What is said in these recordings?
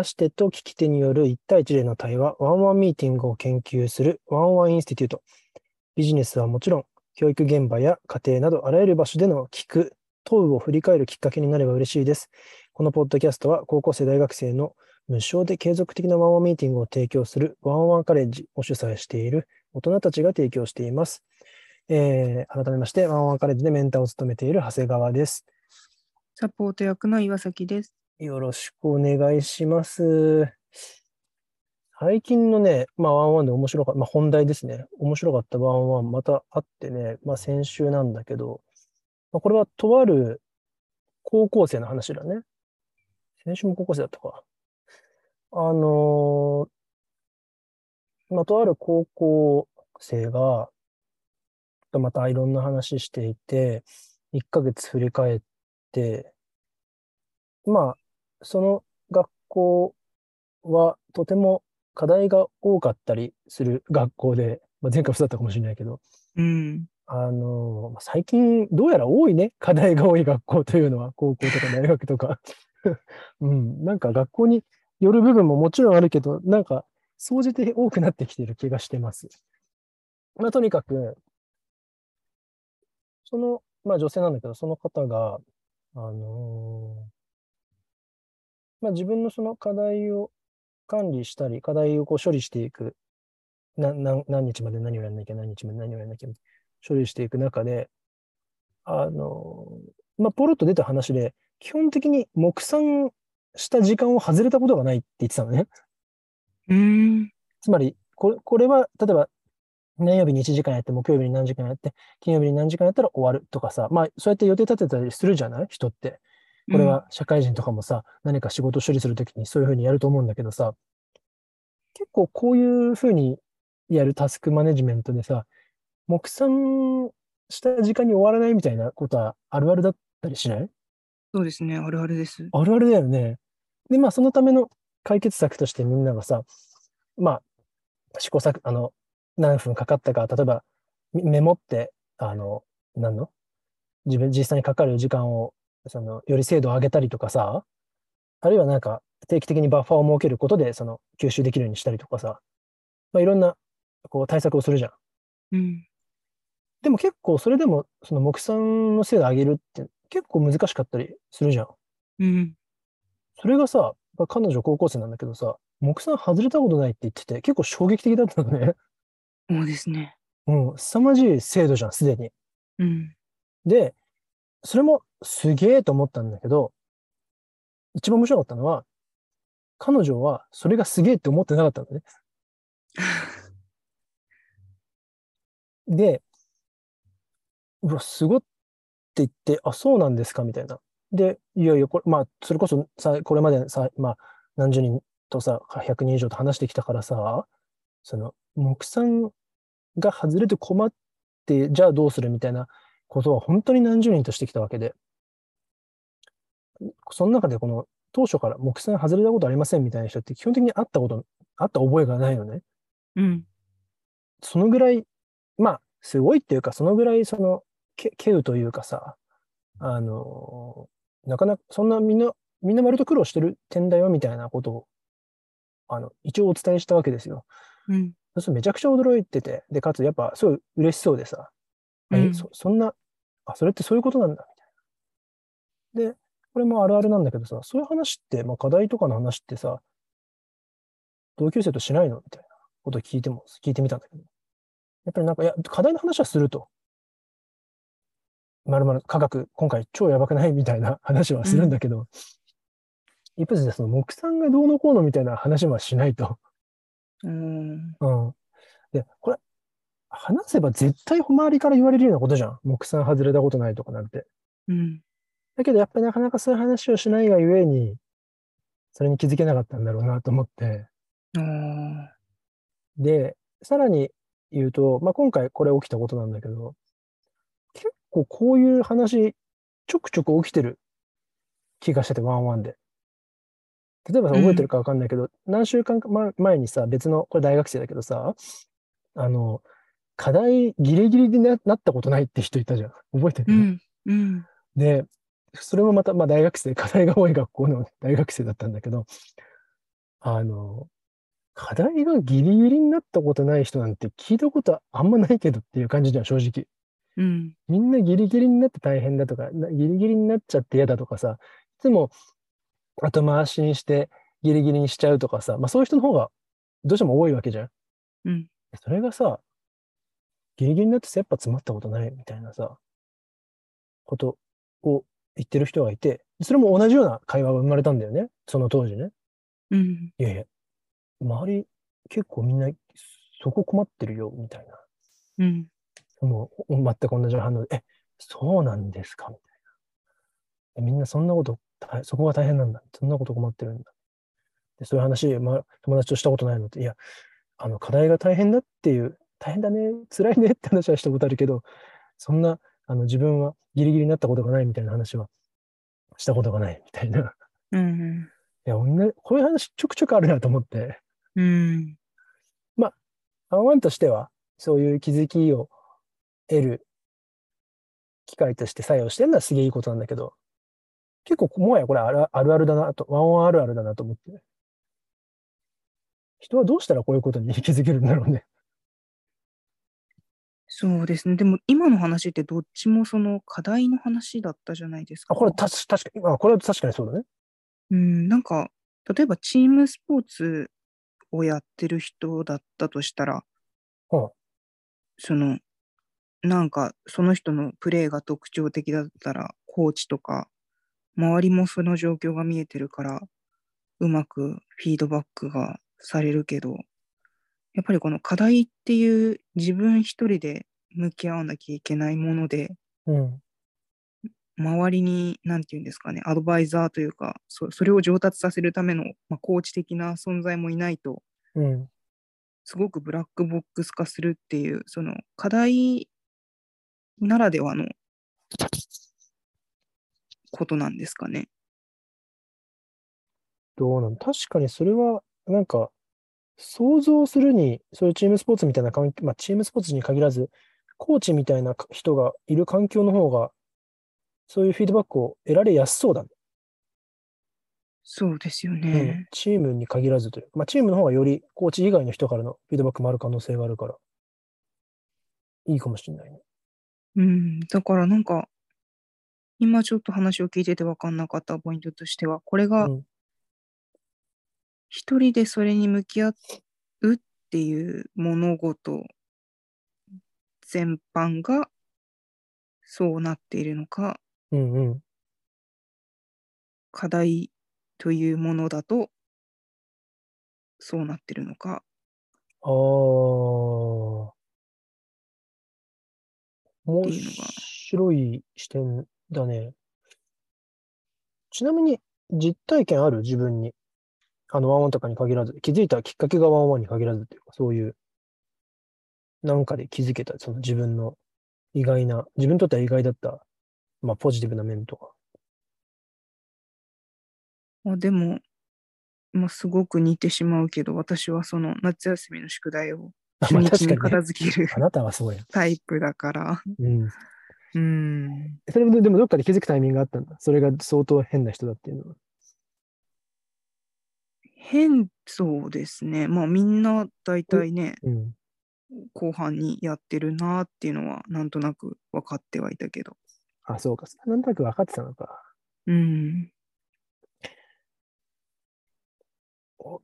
話し手と聞き手による1対1での対話、ワンワンミーティングを研究するワンワンインスティテュート。ビジネスはもちろん、教育現場や家庭などあらゆる場所での聞く、問うを振り返るきっかけになれば嬉しいです。このポッドキャストは高校生大学生の無償で継続的なワンワンミーティングを提供するワンワンカレッジを主催している大人たちが提供しています。えー、改めまして、ワンワンカレッジでメンターを務めている長谷川です。サポート役の岩崎です。よろしくお願いします。最近のね、まあ、ワンワンで面白かった、まあ、本題ですね。面白かったワンワン、またあってね、まあ、先週なんだけど、まあ、これはとある高校生の話だね。先週も高校生だったか。あのー、まあ、とある高校生が、またいろんな話していて、1ヶ月振り返って、まあ、その学校はとても課題が多かったりする学校で、まあ、前回そうだったかもしれないけど、うん、あの、最近どうやら多いね、課題が多い学校というのは、高校とか大学とか。うん、なんか学校による部分ももちろんあるけど、なんか、総じて多くなってきている気がしてます。まあ、とにかく、その、まあ女性なんだけど、その方が、あのー、まあ自分のその課題を管理したり、課題をこう処理していく、な何何日まで何をやらなきゃ、何日まで何をやらなきゃ、処理していく中で、あのー、まあ、ポロッと出た話で、基本的に目算した時間を外れたことがないって言ってたのね。うん。つまり、これこれは、例えば、何曜日に1時間やって、木曜日に何時間やって、金曜日に何時間やったら終わるとかさ、まあ、そうやって予定立てたりするじゃない？人って。これは社会人とかもさ、うん、何か仕事処理するときにそういうふうにやると思うんだけどさ、結構こういうふうにやるタスクマネジメントでさ、目算した時間に終わらないみたいなことはあるあるだったりしない？そうですね、あるあるです。あるあるだよね。で、まあ、そのための解決策としてみんながさ、まあ、試行錯あの、何分かかったか、例えば、メモって、あの、何の？自分、実際にかかる時間を、その、より精度を上げたりとかさ、あるいはなんか、定期的にバッファーを設けることで、その、吸収できるようにしたりとかさ、まあ、いろんな、こう、対策をするじゃん。うん。でも結構、それでも、その、目算の精度を上げるって結構難しかったりするじゃん。うん。それがさ、彼女高校生なんだけどさ、目算外れたことないって言ってて、結構衝撃的だったのね。そうですね。うん、凄まじい精度じゃん、すでに。うん。で、それもすげえと思ったんだけど、一番面白かったのは、彼女はそれがすげえって思ってなかったんだね。で、うわ、すごっって言って、あ、そうなんですかみたいな。で、いやいや、これ、まあ、それこそさ、これまでさ、まあ、何十人とさ、100人以上と話してきたからさ、その、目算が外れて困って、じゃあどうするみたいなことは本当に何十人としてきたわけで、その中でこの、当初から目算外れたことありませんみたいな人って基本的に会ったこと、会った覚えがないのね。うん。そのぐらい、まあ、すごいっていうか、そのぐらいその、け、けうというかさ、あの、なかなか、そんなみんな、みんな割と苦労してる点だよみたいなことを、あの、一応お伝えしたわけですよ。うん。そうするとめちゃくちゃ驚いてて、で、かつやっぱすごい嬉しそうでさ、うん、そそんな、あ、それってそういうことなんだ、みたいな。で、これもあるあるなんだけどさ、そういう話って、まあ課題とかの話ってさ、同級生としないのみたいなことを聞いても、聞いてみたんだけど。やっぱりなんか、いや、課題の話はすると。まるまる科学、今回超やばくない？みたいな話はするんだけど、うん、一方でその木産がどうのこうのみたいな話はしないと。うん。うん。で、これ、話せば絶対周りから言われるようなことじゃん。木産外れたことないとかなんて。うん。だけどやっぱりなかなかそういう話をしないがゆえに、それに気づけなかったんだろうなと思って。で、さらに言うと、まあ、今回これ起きたことなんだけど、結構こういう話、ちょくちょく起きてる気がしてて、ワンワンで。例えばさ、覚えてるかわかんないけど、うん、何週間か前にさ、別の、これ大学生だけどさ、あの、課題ギリギリでなったことないって人いたじゃん。覚えてる、うん、うん、で、それもまた、まあ大学生、課題が多い学校の大学生だったんだけど、あの、課題がギリギリになったことない人なんて聞いたことあんまないけどっていう感じじゃん、正直。うん。みんなギリギリになって大変だとか、なギリギリになっちゃって嫌だとかさ、いつも後回しにしてギリギリにしちゃうとかさ、まあそういう人の方がどうしても多いわけじゃん。うん。それがさ、ギリギリになって切羽詰まったことないみたいなさ、ことを言ってる人がいて、それも同じような会話が生まれたんだよね。その当時ね。うん。いやいや、周り結構みんなそこ困ってるよ、みたいな。うん。その全く同じ反応で、え、そうなんですか？みたいな。えみんなそんなこと、大そこが大変なんだ。そんなこと困ってるんだ。でそういう話、まあ、友達としたことないのって、いや、あの、課題が大変だっていう、大変だね、辛いねって話はしたことあるけど、そんな、あの、自分はギリギリになったことがないみたいな話はしたことがないみたいな。いうん。や、おんなこういう話ちょくちょくあるなと思って、うん。ワンワンとしては、そういう気づきを得る機会として作用してるのはすげえいいことなんだけど、結構もはやこれあるあるあるだなと、ワンワンあるあるだなと思って。人はどうしたらこういうことに気づけるんだろうね。そうですね。でも今の話ってどっちもその課題の話だったじゃないですか。あ、これ確かに、あこれは確かにそうだね。うん、なんか、例えばチームスポーツをやってる人だったとしたら、うんその、なんかその人のプレーが特徴的だったら、コーチとか、周りもその状況が見えてるから、うまくフィードバックがされるけど、やっぱりこの課題っていう自分一人で向き合わなきゃいけないもので、うん。周りに、なんていうんですかね、アドバイザーというか、そそれを上達させるための、まあ、コーチ的な存在もいないと、うん。すごくブラックボックス化するっていう、その課題ならではのことなんですかね。どうなの確かにそれは、なんか、想像するに、そういうチームスポーツみたいな環境、まあ、チームスポーツに限らず、コーチみたいな人がいる環境の方が、そういうフィードバックを得られやすそうだね。そうですようんね。チームに限らずというか、まあ、チームの方がよりコーチ以外の人からのフィードバックもある可能性があるから、いいかもしれないね。うん、だからなんか、今ちょっと話を聞いてて分かんなかったポイントとしては、これがうん一人でそれに向き合うっていう物事全般がそうなっているのか、うんうん。課題というものだとそうなってるのか。ああ。面白い視点だね。ちなみに、実体験ある？自分に。あの、ワンワンとかに限らず、気づいたきっかけがワンワンに限らずっていうか、そういう、なんかで気づけた、その自分の意外な、自分にとっては意外だった、まあ、ポジティブな面とか。あでも、まあ、すごく似てしまうけど、私はその夏休みの宿題を初まあ日に片付けるあなたはそうや。タイプだから。うん。うん。それも、でもどっかで気づくタイミングがあったんだ。それが相当変な人だっていうのは。変そうですね。まあみんな大体ね、うん。後半にやってるなっていうのはなんとなく分かってはいたけど。あ、そうか。なんとなく分かってたのか。うん。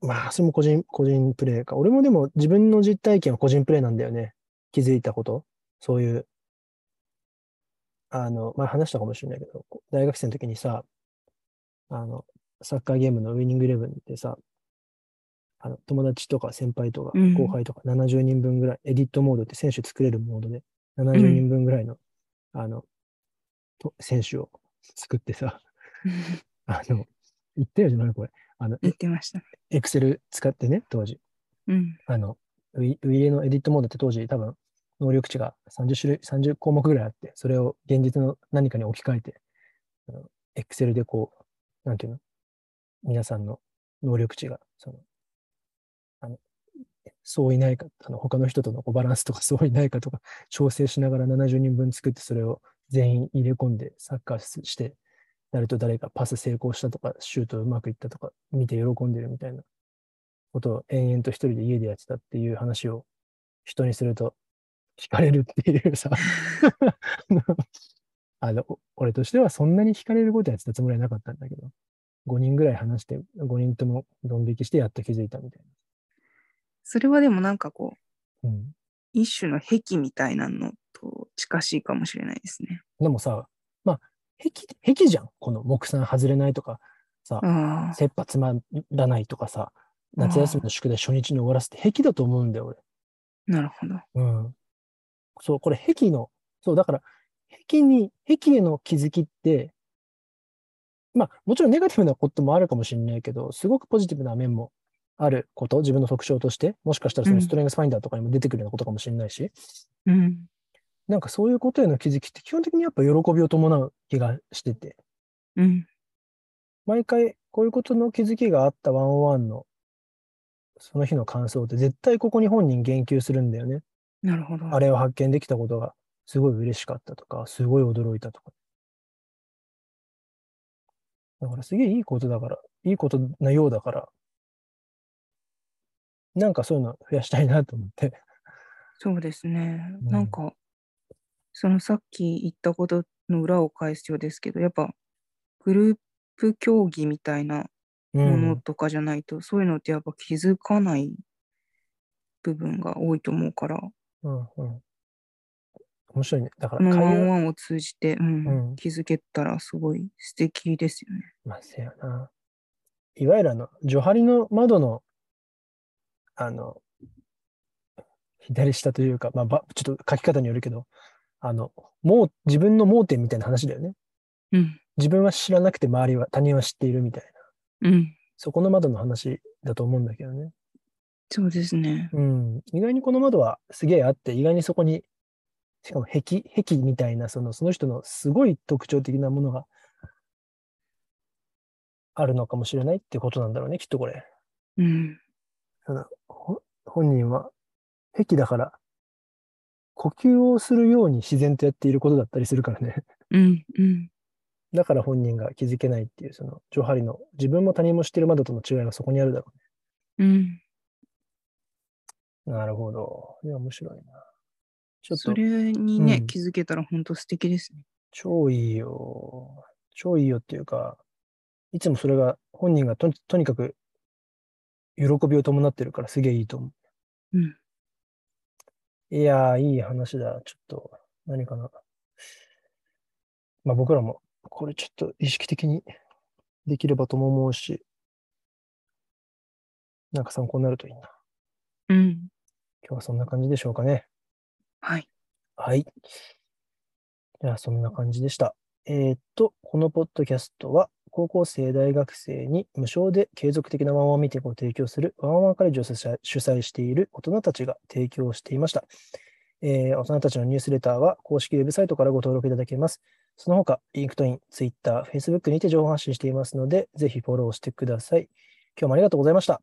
まあ、それも個人、個人プレイか。俺もでも自分の実体験は個人プレイなんだよね。気づいたこと。そういう、あの、前話したかもしれないけど、大学生の時にさ、あの、サッカーゲームのウィニングイレブンでさ、あの、友達とか先輩とかうん後輩とか70人分ぐらい、エディットモードって選手作れるモードで、70人分ぐらいの、あの、と選手を作ってさ、あの、言ったよじゃないこれ。あの、言ってました。エクセル使ってね、当時。うん。あの、ウィウィレのエディットモードって当時多分能力値が30種類、30項目ぐらいあって、それを現実の何かに置き換えて、エクセルでこう、なんていうの？皆さんの能力値が、その、あの、そういないか、あの、他の人とのバランスとか そういないかとか、調整しながら70人分作って、それを全員入れ込んでサッカーして、誰と誰がパス成功したとか、シュートうまくいったとか、見て喜んでるみたいなことを延々と一人で家でやってたっていう話を人にすると惹かれるっていうさ あの、俺としてはそんなに惹かれることやってたつもりはなかったんだけど、5人ぐらい話して、5人ともドン引きしてやっと気づいたみたいな。それはでもなんかこう、な。うん。一種の癖みたいなのと近しいかもしれないですね。でもさ、まあ、壁、壁じゃん。この目算外れないとか、さ、切羽つまらないとかさ、夏休みの宿題初日に終わらせて壁だと思うんだよ、なるほど。俺。うん。そう、これ壁の、そう、だから、壁に、壁への気づきって、まあ、もちろんネガティブなこともあるかもしれないけど、すごくポジティブな面もあること、自分の特徴として、もしかしたらそのストレングスファインダーとかにも出てくるようなことかもしれないし、うん。なんかそういうことへの気づきって基本的にやっぱ喜びを伴う気がしてて、うん。毎回こういうことの気づきがあったワンオワンのその日の感想って絶対ここに本人言及するんだよね。なるほど。あれを発見できたことがすごい嬉しかったとか、すごい驚いたとか。だからすげえいいことだから、いいことなようだから、なんかそういうの増やしたいなと思って。そうですね。うんなんか、そのさっき言ったことの裏を返すようですけど、やっぱグループ競技みたいなうものん。とかじゃないと、そういうのってやっぱ気づかない部分が多いと思うから、うん。うん。面白いね。だから会話、ンワンを通じて、うんうん気づけたらすごい素敵ですよね。まあ、せやな。いわゆるあの、ジョハリの窓の、あの、左下というか、まあ、ばちょっと書き方によるけど、あの、もう、自分の盲点みたいな話だよね。うん。自分は知らなくて周りは、他人は知っているみたいな。うん。そこの窓の話だと思うんだけどね。そうですね。うん。意外にこの窓はすげえあって、意外にそこに、しかも壁、壁みたいな、その、その人のすごい特徴的なものがあるのかもしれないってことなんだろうね、きっとこれ。うん。ただ、ほ本人は、壁だから、呼吸をするように自然とやっていることだったりするからね。うん。うん。だから本人が気づけないっていう、その、ジョハリの、自分も他人も知ってる窓との違いがそこにあるだろうん。うね。なるほど。いや、面白いな。ちょっとそ、れにね、うん気づけたら本当素敵ですね。超いいよ。超いいよっていうか、いつもそれが、本人がととにかく、喜びを伴ってるからすげえいいと思う。うん。いやー、いい話だ。ちょっと、何かな。まあ僕らも、これちょっと意識的にできればとも思うし、なんか参考になるといいな。うん。今日はそんな感じでしょうかね。はい。はい。じゃあ、そんな感じでした。えーっと、このポッドキャストは、高校生、大学生に無償で継続的な1on1 ミーティングを提供する1on1 カレッジを主催している大人たちが提供していました。えー大人たちのニュースレターは公式ウェブサイトからご登録いただけます。その他、 LinkedIn、ツイ、ッター、フェイス、ブックにて情報発信していますので、ぜひフォローしてください。今日もありがとうございました。